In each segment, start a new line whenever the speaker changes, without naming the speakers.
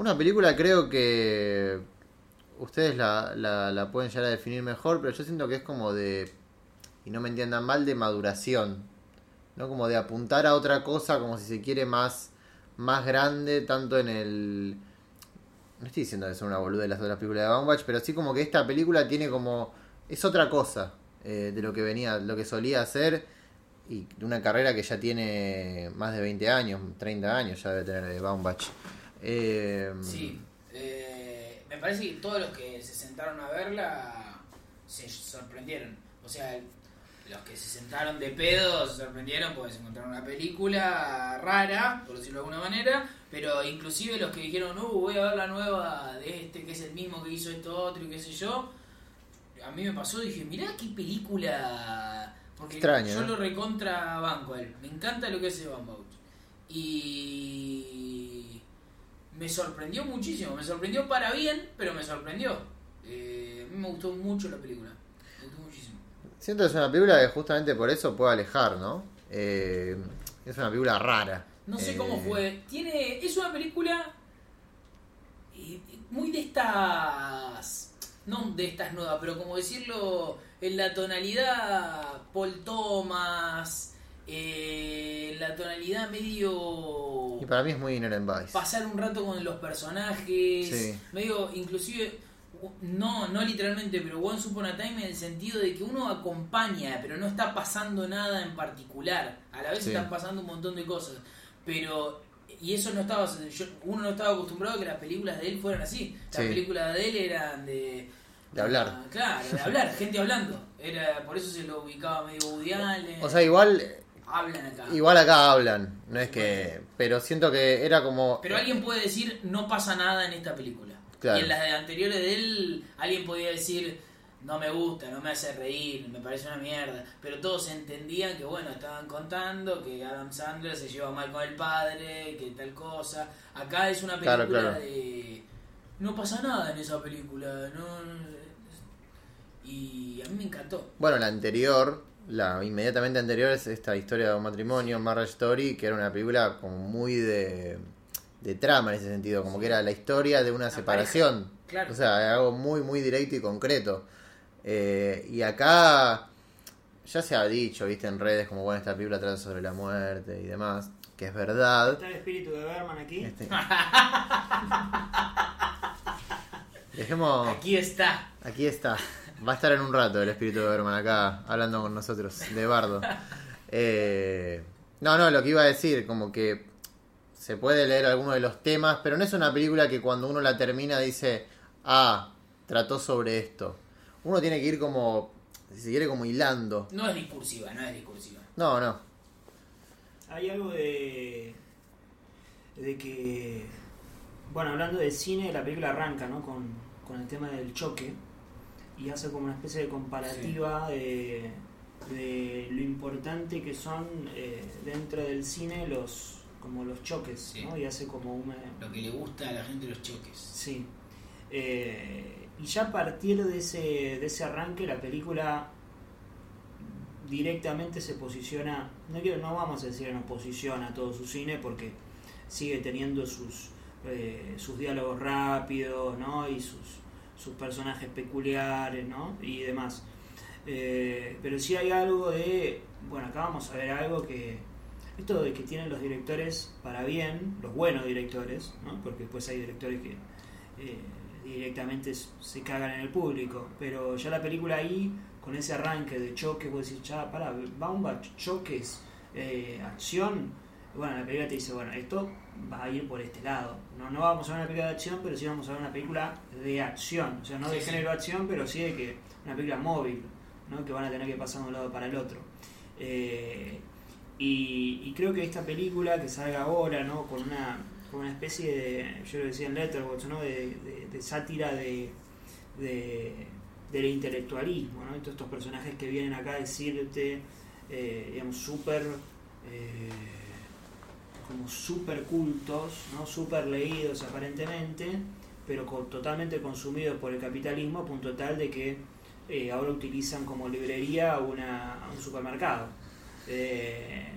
Una película creo que ustedes la, la, la pueden llegar a definir mejor, pero yo siento que es como de, y no me entiendan mal, de maduración. ¿no? Como de apuntar a otra cosa, como si se quiere más, más grande, tanto en el... No estoy diciendo que es una boluda de las otras películas de Baumbach, pero sí como que esta película tiene como... Es otra cosa eh, de lo que venía, lo que solía hacer y de una carrera que ya tiene más de 20 años, 30 años ya debe tener de Baumbach. Eh,
Sí, eh, me parece que todos los que se sentaron a verla se sorprendieron. O sea, los que se sentaron de pedo se sorprendieron porque se encontraron una película rara, por decirlo de alguna manera, pero inclusive los que dijeron, uh, voy a ver la nueva de este que es el mismo que hizo esto otro y qué sé yo, a mí me pasó, dije, mirá qué película... Porque yo lo recontra banco a él, me encanta lo que hace Van. Y me sorprendió muchísimo, me sorprendió para bien, pero me sorprendió. Eh, a mí me gustó mucho la película, me gustó muchísimo.
Siento que es una película que justamente por eso puede alejar, ¿no? Eh, es una película rara.
No sé
Eh,
cómo fue. Tiene. Es una película. eh, muy de estas. No de estas nuevas, pero como decirlo. En la tonalidad Paul Thomas. eh, la tonalidad medio.
Para mí es muy Inherent Vice.
Pasar un rato con los personajes.
Sí.
Medio, inclusive. No, no literalmente, pero Once Upon a Time en el sentido de que uno acompaña, pero no está pasando nada en particular. A la vez
Sí.
están pasando un montón de cosas. Pero, y eso no estaba, yo- uno no estaba acostumbrado a que las películas de él fueran así. Las
Sí.
películas de él eran de...
De hablar.
Ah, claro, de hablar, gente hablando. Era, por eso se lo ubicaba medio Allen.
O sea, igual,
hablan acá.
igual acá hablan, no es que... Pero siento que era como...
Pero alguien puede decir, no pasa nada en esta película.
Claro.
Y en las de anteriores de él, alguien podía decir, no me gusta, no me hace reír, me parece una mierda. Pero todos entendían que, bueno, estaban contando que Adam Sandler se lleva mal con el padre, que tal cosa. Acá es una película
Claro, claro.
de... No pasa nada en esa película, no... no- Y a mí me encantó.
Bueno, la anterior, la inmediatamente anterior es esta historia de un matrimonio, Marriage Story, que era una película como muy de, de trama en ese sentido, como que era la historia de una separación.
claro.
O sea, algo muy, muy directo y concreto. Eh, y acá ya se ha dicho, viste, en redes, como bueno, esta película trata sobre la muerte y demás, que es verdad.
¿Está el espíritu de Berman aquí?
Este- Dejemos...
Aquí está.
Aquí está. Va a estar en un rato el espíritu de Berman acá hablando con nosotros, de Bardo. Eh, no, no, lo que iba a decir, como que se puede leer alguno de los temas, pero no es una película que cuando uno la termina dice, ah, trató sobre esto. Uno tiene que ir como, si se quiere, como hilando.
No es discursiva, no es discursiva.
No, no.
Hay algo de. de que. Bueno, hablando de cine, la película arranca, ¿no? Con, con el tema del choque y hace como una especie de comparativa de, de lo importante que son eh, dentro del cine los como los choques,
Sí.
¿no? Y hace como una,
Lo que le gusta a la gente los choques.
Sí. Eh, y ya a partir de ese, de ese arranque, la película directamente se posiciona, no, quiero, no vamos a decir en oposición a todo su cine, porque sigue teniendo sus, eh, sus diálogos rápidos, ¿no? Y sus, sus personajes peculiares, ¿no? Y demás. Eh, pero sí hay algo de, bueno, acá vamos a ver algo que, esto de que tienen los directores para bien, los buenos directores, ¿no? Porque después hay directores que eh, directamente se cagan en el público, pero ya la película ahí, con ese arranque de choque, vos decís, ya, para, Baumbach, choques, eh, acción, bueno, la película te dice, bueno, esto va a ir por este lado. No, no vamos a ver una película de acción, pero sí vamos a ver una película de acción, o sea, no de género acción, pero sí de que una película móvil, ¿no? que van a tener que pasar de un lado para el otro. Eh, y, y creo que esta película que salga ahora, ¿no? Con una, con una especie de, yo lo decía en Letterboxd, ¿no? De, de- de sátira de, de- del intelectualismo, ¿no? Todos estos personajes que vienen acá a decirte, eh, digamos, súper, eh, como súper cultos, ¿no? Súper leídos aparentemente, pero totalmente consumidos por el capitalismo a punto tal de que eh, ahora utilizan como librería una, un supermercado. Eh,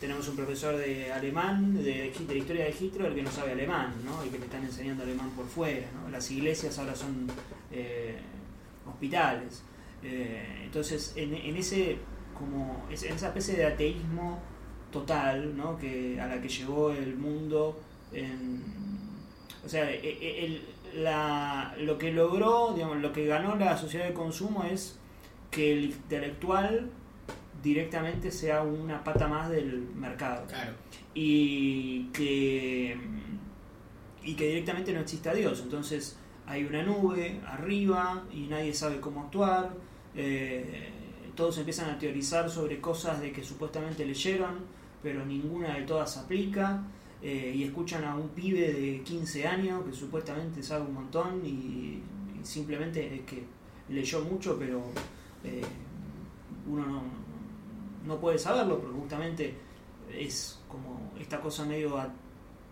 tenemos un profesor de alemán, de, de historia de Hitler, que no sabe alemán, ¿no? Y que le están enseñando alemán por fuera, ¿no? Las iglesias ahora son eh, hospitales. Entonces, en, en, ese como en esa especie de ateísmo total, ¿no? Que a la que llegó el mundo en, o sea, e, e, el, la, lo que logró, digamos, lo que ganó la sociedad de consumo es que el intelectual directamente sea una pata más del mercado.
Claro.
Y que, y que directamente no exista Dios. Entonces hay una nube arriba y nadie sabe cómo actuar. Eh, todos empiezan a teorizar sobre cosas de que supuestamente leyeron, pero ninguna de todas aplica. Eh, y escuchan a un pibe de 15 años que supuestamente sabe un montón y, simplemente es que leyó mucho, pero eh, uno no, puede saberlo porque justamente es como esta cosa medio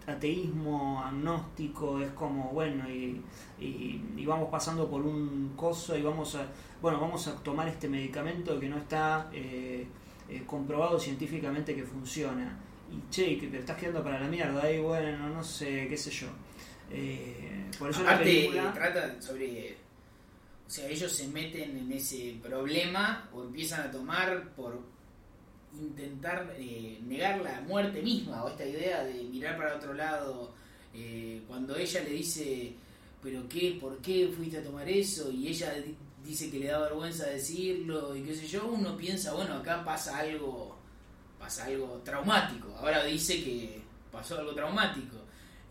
ateísmo, agnóstico, es como, bueno, y, y, vamos pasando por un coso y vamos a, bueno, vamos a tomar este medicamento que no está eh, comprobado científicamente que funciona y che, que te estás quedando para la mierda, y bueno, no sé, qué sé yo. Eh, por eso
Aparte, la película... trata sobre. O sea, ellos se meten en ese problema o empiezan a tomar por intentar eh, negar la muerte misma o esta idea de mirar para otro lado. Eh, cuando ella le dice, ¿pero qué? ¿Por qué fuiste a tomar eso? Y ella dice que le da vergüenza decirlo y qué sé yo, uno piensa, bueno, acá pasa algo pasa algo traumático. Ahora dice que pasó algo traumático.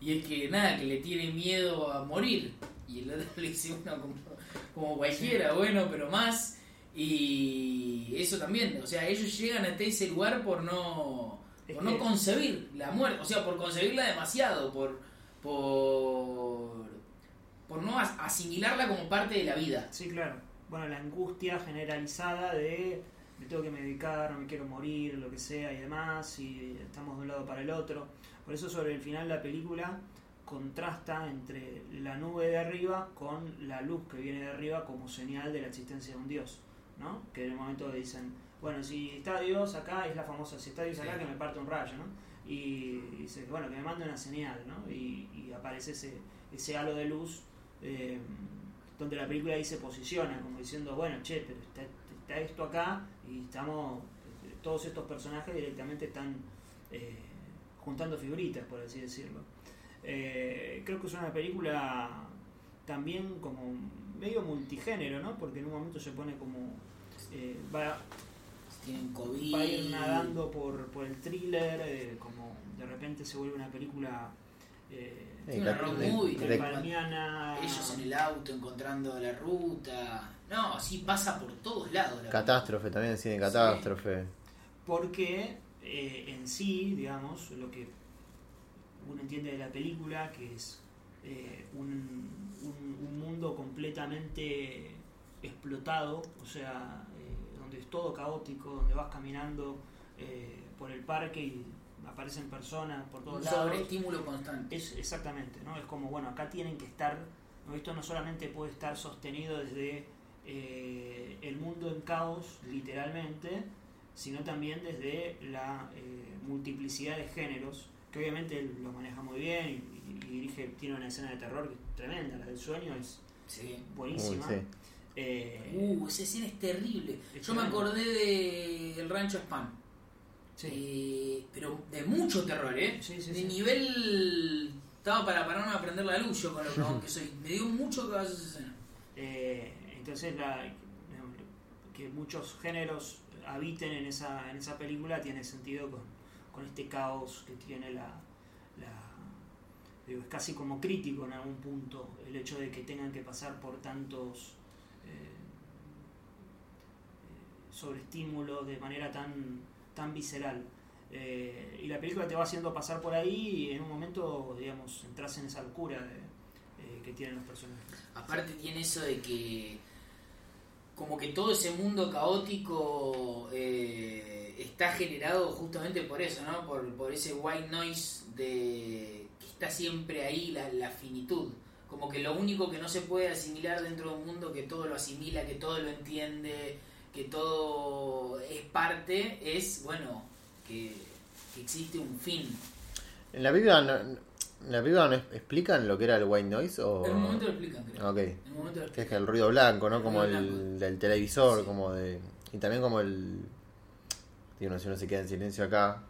Y es que nada, que le tiene miedo a morir. Y el otro le dice uno como, cualquiera, bueno, pero más. Y eso también, o sea, ellos llegan hasta ese lugar por no, por no concebir la muerte, o sea, por concebirla demasiado, por, por, por no asimilarla como parte de la vida.
Sí, claro. Bueno, la angustia generalizada de me tengo que medicar, no me quiero morir, lo que sea y demás, y estamos de un lado para el otro. Por eso sobre el final la película contrasta entre la nube de arriba con la luz que viene de arriba como señal de la existencia de un Dios, ¿no? Que en el momento dicen, bueno, si está Dios acá, es la famosa, si está Dios acá, que me parte un rayo, ¿no? Y dice, bueno, que me mande una señal, ¿no? Y, aparece ese, ese halo de luz eh, donde la película ahí se posiciona, como diciendo, bueno, che, pero está, está esto acá y estamos, todos estos personajes directamente están eh, juntando figuritas, por así decirlo. Eh, creo que es una película también como medio multigénero, ¿no? Porque en un momento se pone como... Eh, va, va a ir nadando por, por el thriller, como de repente se vuelve una película...
Eh, una road movie, ellos en el auto encontrando la ruta, no, sí pasa por todos lados.
catástrofe, también cine catástrofe.
Porque eh, en sí, digamos, lo que uno entiende de la película, que es eh, un, mundo completamente explotado, o sea, eh, donde es todo caótico, donde vas caminando por el parque y aparecen personas por todos lados.
Un estímulo constante.
Es, exactamente, ¿no? Es como, bueno, acá tienen que estar, esto no solamente puede estar sostenido desde eh, el mundo en caos, literalmente, sino también desde la eh, multiplicidad de géneros, que obviamente lo maneja muy bien y, dirige, tiene una escena de terror que es tremenda, la del sueño es buenísima.
Eh, uh, esa escena es terrible. Yo me acordé de El Rancho Spam. pero de mucho terror, ¿eh? de nivel. Estaba para pararme a prender la luz yo con lo que soy. Me dio mucho que esa escena.
Entonces, la, que muchos géneros habiten en esa, en esa película tiene sentido con, este caos que tiene la, es casi como crítico en algún punto el hecho de que tengan que pasar por tantos eh, eh sobreestímulos de manera tan, tan visceral. Eh, y la película te va haciendo pasar por ahí y en un momento, digamos, entras en esa locura eh, que tienen los personajes.
Aparte tiene eso de que como que todo ese mundo caótico está generado justamente por eso, ¿no? Por, ese white noise de está siempre ahí la, finitud. Como que lo único que no se puede asimilar dentro de un mundo que todo lo asimila, que todo lo entiende, que todo es parte, es, bueno, que, que existe un fin.
En la película no, en la película no es- explican lo que era el white noise o
En un momento lo explican, creo.
Ok.
En un momento lo
que es que
explican.
el ruido blanco, ¿no?
El
Como el
blanco.
del televisor,
Sí.
como de y también como el digo, no sé, uno se queda en silencio acá,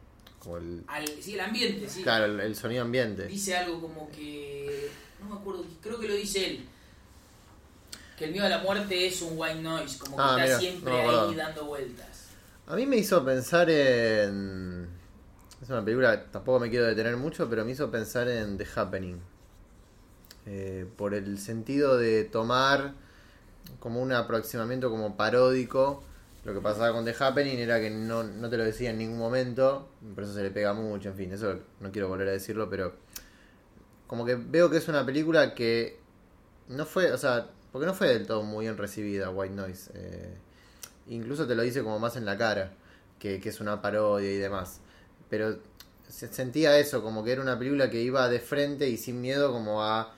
como el
Al, sí, el ambiente, sí.
claro, el, el sonido ambiente.
Dice algo como que. No me acuerdo, creo que lo dice él. Que el miedo a la muerte es un white noise, como que
Ah,
está
mira,
siempre
no
ahí dando vueltas.
A mí me hizo pensar en. Es una película, tampoco me quiero detener mucho, pero me hizo pensar en The Happening. Eh, por el sentido de tomar como un aproximamiento como paródico. Lo que pasaba con The Happening era que no, no te lo decía en ningún momento, por eso se le pega mucho, en fin, eso no quiero volver a decirlo, pero como que veo que es una película que no fue, o sea, porque no fue del todo muy bien recibida White Noise. eh, incluso te lo dice como más en la cara, que, que es una parodia y demás. Pero se sentía eso, como que era una película que iba de frente y sin miedo como a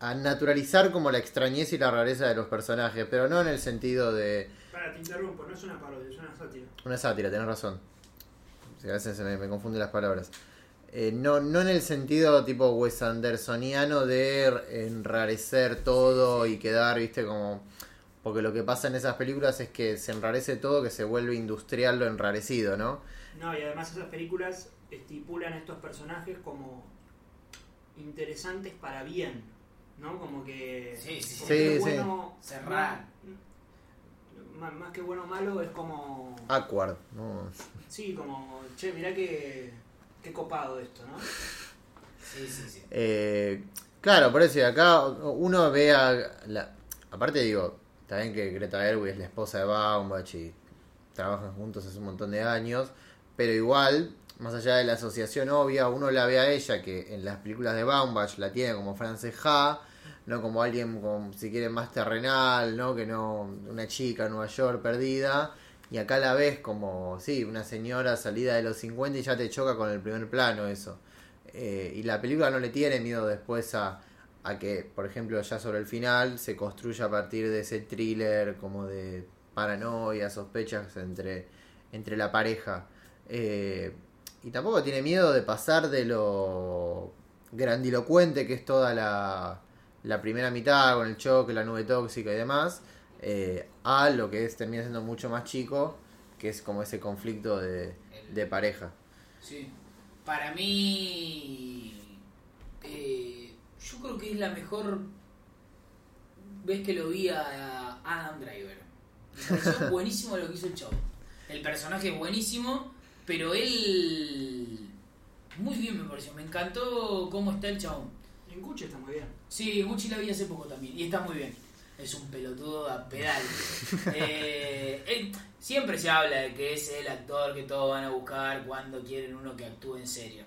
a naturalizar como la extrañeza y la rareza de los personajes, pero no en el sentido de
Para, te interrumpo, no es una parodia, es una sátira.
una sátira, tenés razón. A veces se me, me confunden las palabras. Eh, no, no en el sentido tipo Wes Andersoniano de enrarecer todo y quedar, viste, como... Porque lo que pasa en esas películas es que se enrarece todo, que se vuelve industrial lo enrarecido, ¿no?
No, y además esas películas estipulan a estos personajes como interesantes para bien, ¿no? Como que...
Sí, sí,
como
sí.
que
Sí,
bueno,
Cerrar.
Más, más que bueno o malo es como...
Awkward, ¿no?
Sí, como, che, mirá que, qué copado esto, ¿no?
Sí, sí, sí.
Eh, claro, por eso acá uno ve a la... Aparte digo, bien que Greta Gerwig es la esposa de Baumbach y trabajan juntos hace un montón de años, pero igual, más allá de la asociación obvia, uno la ve a ella que en las películas de Baumbach la tiene como Frances Ha, no como alguien, con, si quiere, más terrenal, ¿no? Que no una chica en Nueva York perdida. Y acá la ves como, sí, una señora salida de los 50 y ya te choca con el primer plano eso. Eh, y la película no le tiene miedo después a, a que, por ejemplo, ya sobre el final se construya a partir de ese thriller como de paranoia, sospechas entre, entre la pareja. Eh, y tampoco tiene miedo de pasar de lo grandilocuente que es toda la, la primera mitad con el choque, la nube tóxica y demás, eh, a lo que es termina siendo mucho más chico, que es como ese conflicto de, de pareja.
Sí. Para mí, eh, yo creo que es la mejor vez que lo vi a Adam Driver. Me pareció buenísimo lo que hizo el chavo. El personaje es buenísimo, pero él muy bien me pareció. Me encantó cómo está el chabón.
En Gucci está muy bien.
Sí, Gucci la vi hace poco también y está muy bien. Es un pelotudo a pedal. Eh, él- siempre se habla de que es el actor que todos van a buscar cuando quieren uno que actúe en serio.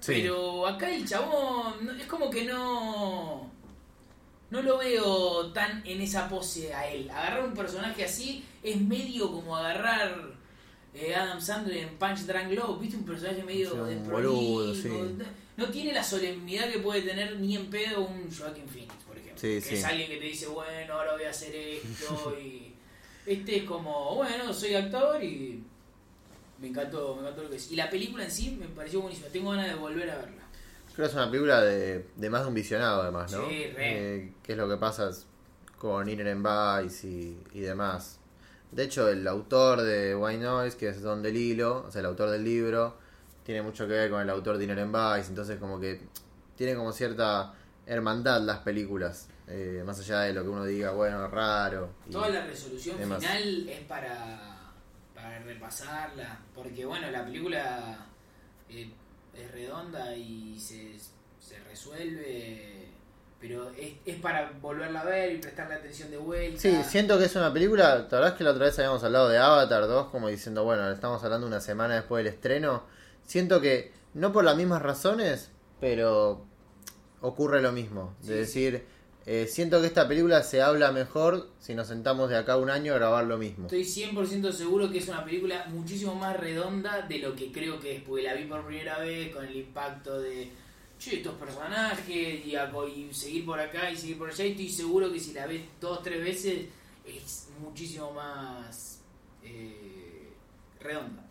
Sí.
Pero acá el chabón es como que no. No lo veo tan en esa pose a él. Agarrar un personaje así es medio como agarrar eh, Adam Sandler en Punch Drunk Love. ¿Viste? Un personaje medio
boludo, sí.
no- No tiene la solemnidad que puede tener ni en pedo un Joaquin Phoenix, por ejemplo.
Sí,
que
sí.
es alguien que te dice, bueno, ahora voy a hacer esto. y Este es como, bueno, soy actor y me encantó, me encantó lo que es. Y la película en sí me pareció buenísima. Tengo ganas de volver a verla.
Creo que es una película de, de más de un visionado, además, ¿no?
Sí, re.
Eh, ¿Qué es lo que pasa con Inner Vice y, y demás? De hecho, el autor de White Noise, que es Don DeLillo, o sea, el autor del libro, tiene mucho que ver con el autor de Inner Vice, entonces como que tiene como cierta hermandad las películas, eh, más allá de lo que uno diga, bueno, raro. y-
Toda la resolución
demás.
final es para, para repasarla. Porque, bueno, la película eh, es redonda y se, se resuelve. Pero es, es para volverla a ver y prestarle atención de vuelta.
Sí, siento que es una película, la verdad es que la otra vez habíamos hablado de Avatar 2, como diciendo, bueno, estamos hablando una semana después del estreno. Siento que, no por las mismas razones, pero ocurre lo mismo. De
Sí,
decir, eh, siento que esta película se habla mejor si nos sentamos de acá un año a grabar lo mismo.
Estoy 100% seguro que es una película muchísimo más redonda de lo que creo que es, porque la vi por primera vez con el impacto de che, estos personajes y, y seguir por acá y seguir por allá. Y estoy seguro que si la ves dos tres veces es muchísimo más eh, redonda.